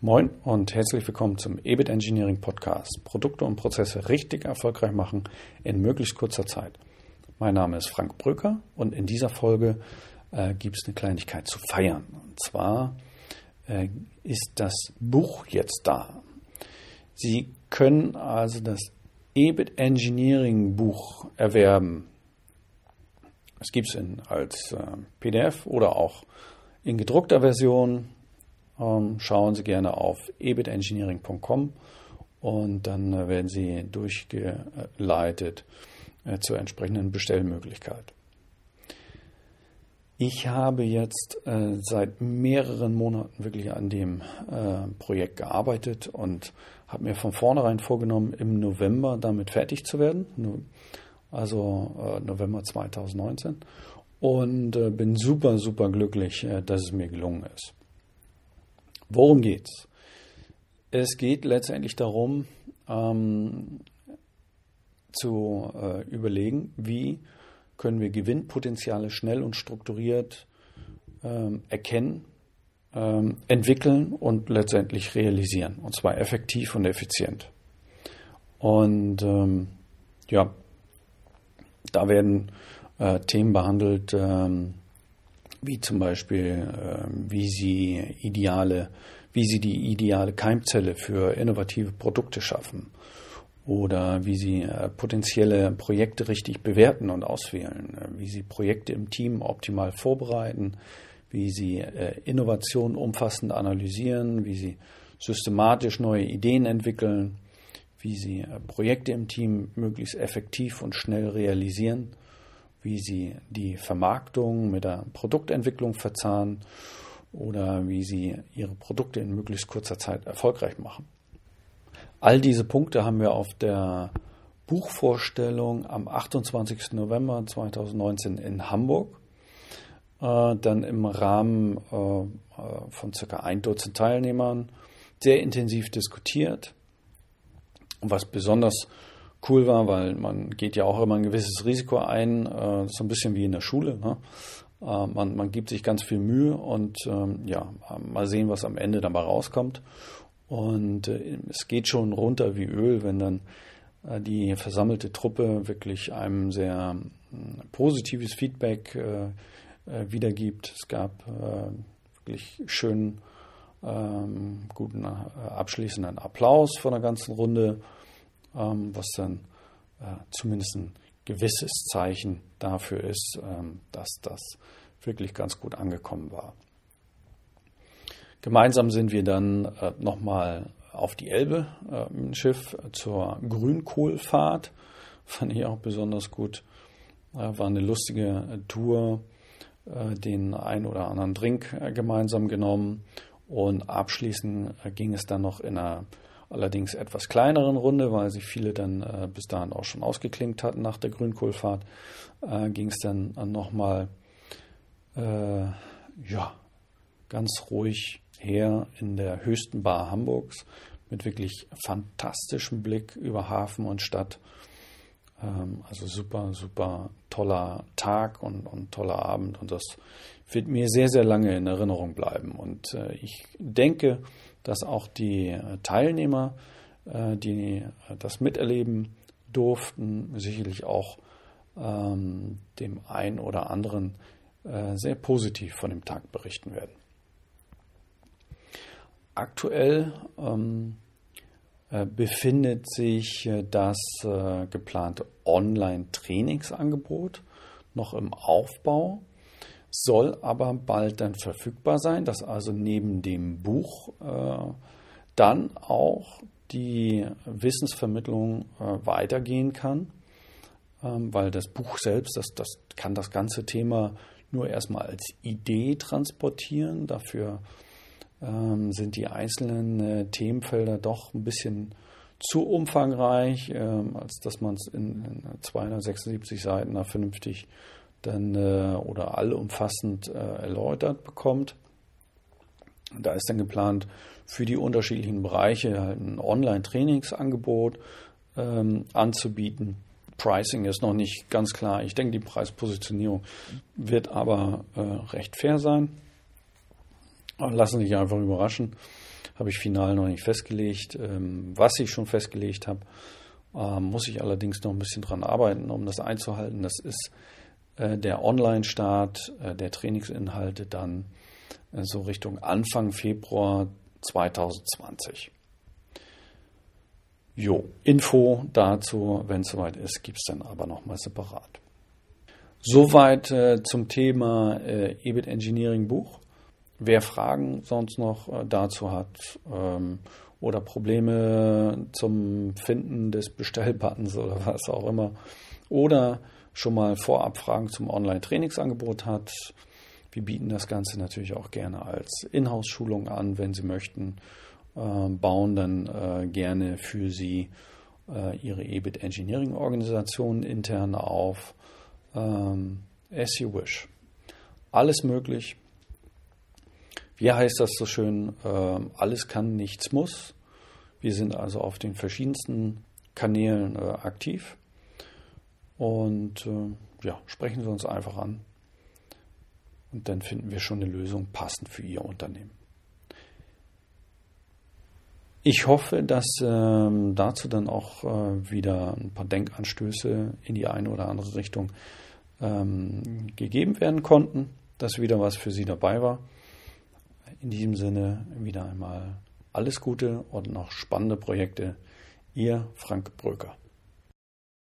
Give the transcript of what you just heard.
Moin und herzlich willkommen zum EBIT Engineering Podcast. Produkte und Prozesse richtig erfolgreich machen in möglichst kurzer Zeit. Mein Name ist Frank Bröker und in dieser Folge äh, gibt es eine Kleinigkeit zu feiern. Und zwar äh, ist das Buch jetzt da. Sie können also das EBIT Engineering Buch erwerben. Es gibt es als äh, PDF oder auch in gedruckter Version schauen Sie gerne auf ebitengineering.com und dann äh, werden Sie durchgeleitet äh, zur entsprechenden Bestellmöglichkeit. Ich habe jetzt äh, seit mehreren Monaten wirklich an dem Projekt gearbeitet und habe mir von vornherein vorgenommen, im November damit fertig zu werden, also November 2019. Und bin super, super glücklich, dass es mir gelungen ist. Worum geht's? Es geht letztendlich darum, ähm, zu äh, überlegen, wie können wir Gewinnpotenziale schnell und strukturiert ähm, erkennen, ähm, entwickeln und letztendlich realisieren. Und zwar effektiv und effizient. Und ähm, ja, da werden äh, Themen behandelt, ähm, wie zum Beispiel, ähm, wie sie ideale, wie sie die ideale Keimzelle für innovative Produkte schaffen oder wie sie äh, potenzielle Projekte richtig bewerten und auswählen, äh, wie sie Projekte im Team optimal vorbereiten, wie sie äh, Innovation umfassend analysieren, wie sie systematisch neue Ideen entwickeln, wie sie Projekte im Team möglichst effektiv und schnell realisieren wie sie die Vermarktung mit der Produktentwicklung verzahnen oder wie sie ihre Produkte in möglichst kurzer Zeit erfolgreich machen. All diese Punkte haben wir auf der Buchvorstellung am 28. November 2019 in Hamburg äh, dann im Rahmen äh, äh, von circa ein Dutzend Teilnehmern sehr intensiv diskutiert. Und was besonders cool war, weil man geht ja auch immer ein gewisses Risiko ein, äh, so ein bisschen wie in der Schule. Ne? Äh, man, man gibt sich ganz viel Mühe und ähm, ja, mal sehen, was am Ende dabei rauskommt. Und äh, es geht schon runter wie Öl, wenn dann äh, die versammelte Truppe wirklich einem sehr äh, positives Feedback äh, wiedergibt. Es gab wirklich schönen, ähm, guten abschließenden Applaus von der ganzen Runde was dann äh, zumindest ein gewisses Zeichen dafür ist, ähm, dass das wirklich ganz gut angekommen war. Gemeinsam sind wir dann äh, nochmal auf die Elbe äh, mit Schiff zur Grünkohlfahrt. Fand ich auch besonders gut. War eine lustige Tour, den ein oder anderen Drink gemeinsam genommen und abschließend ging es dann noch in einer allerdings etwas kleineren Runde, weil sich viele dann äh, bis dahin auch schon ausgeklinkt hatten nach der Grünkohlfahrt, äh, ging es dann nochmal äh, ja, ganz ruhig her in der höchsten Bar Hamburgs mit wirklich fantastischem Blick über Hafen und Stadt. Ähm, also super, super toller Tag und, und toller Abend und das wird mir sehr, sehr lange in Erinnerung bleiben. Und äh, ich denke, dass auch die äh, Teilnehmer, äh, die das miterleben durften, sicherlich auch ähm, dem einen oder anderen sehr positiv von dem Tag berichten werden. Aktuell ähm, befindet sich das geplante Online-Trainingsangebot noch im Aufbau soll aber bald dann verfügbar sein, dass also neben dem Buch äh, dann auch die Wissensvermittlung äh, weitergehen kann, ähm, weil das Buch selbst, das, das kann das ganze Thema nur erstmal als Idee transportieren. Dafür ähm, sind die einzelnen äh, Themenfelder doch ein bisschen zu umfangreich, ähm, als dass man es in, in 276 Seiten da vernünftig dann äh, oder allumfassend äh, erläutert bekommt. Da ist dann geplant, für die unterschiedlichen Bereiche halt ein Online-Trainingsangebot ähm, anzubieten. Pricing ist noch nicht ganz klar. Ich denke, die Preispositionierung wird aber äh, recht fair sein. Lassen Sie sich einfach überraschen. habe ich final noch nicht festgelegt. Ähm, was ich schon festgelegt habe, äh, muss ich allerdings noch ein bisschen dran arbeiten, um das einzuhalten. Das ist der Online-Start äh, der Trainingsinhalte dann äh, so Richtung Anfang Februar 2020. Jo, Info dazu, wenn es soweit ist, gibt es dann aber nochmal separat. Soweit äh, zum Thema äh, EBIT Engineering Buch. Wer Fragen sonst noch äh, dazu hat ähm, oder Probleme zum Finden des Bestellbuttons oder was auch immer. Oder schon mal vorab Fragen zum Online-Trainingsangebot hat, wir bieten das Ganze natürlich auch gerne als Inhouse-Schulung an, wenn Sie möchten, äh, bauen dann äh, gerne für Sie äh, Ihre EBIT Engineering Organisation intern auf, ähm, as you wish. Alles möglich, wie heißt das so schön? Äh, alles kann, nichts muss. Wir sind also auf den verschiedensten Kanälen äh, aktiv. Und äh, ja, sprechen Sie uns einfach an. Und dann finden wir schon eine Lösung passend für Ihr Unternehmen. Ich hoffe, dass ähm, dazu dann auch äh, wieder ein paar Denkanstöße in die eine oder andere Richtung ähm, gegeben werden konnten, dass wieder was für Sie dabei war. In diesem Sinne wieder einmal alles Gute und noch spannende Projekte. Ihr Frank Bröker.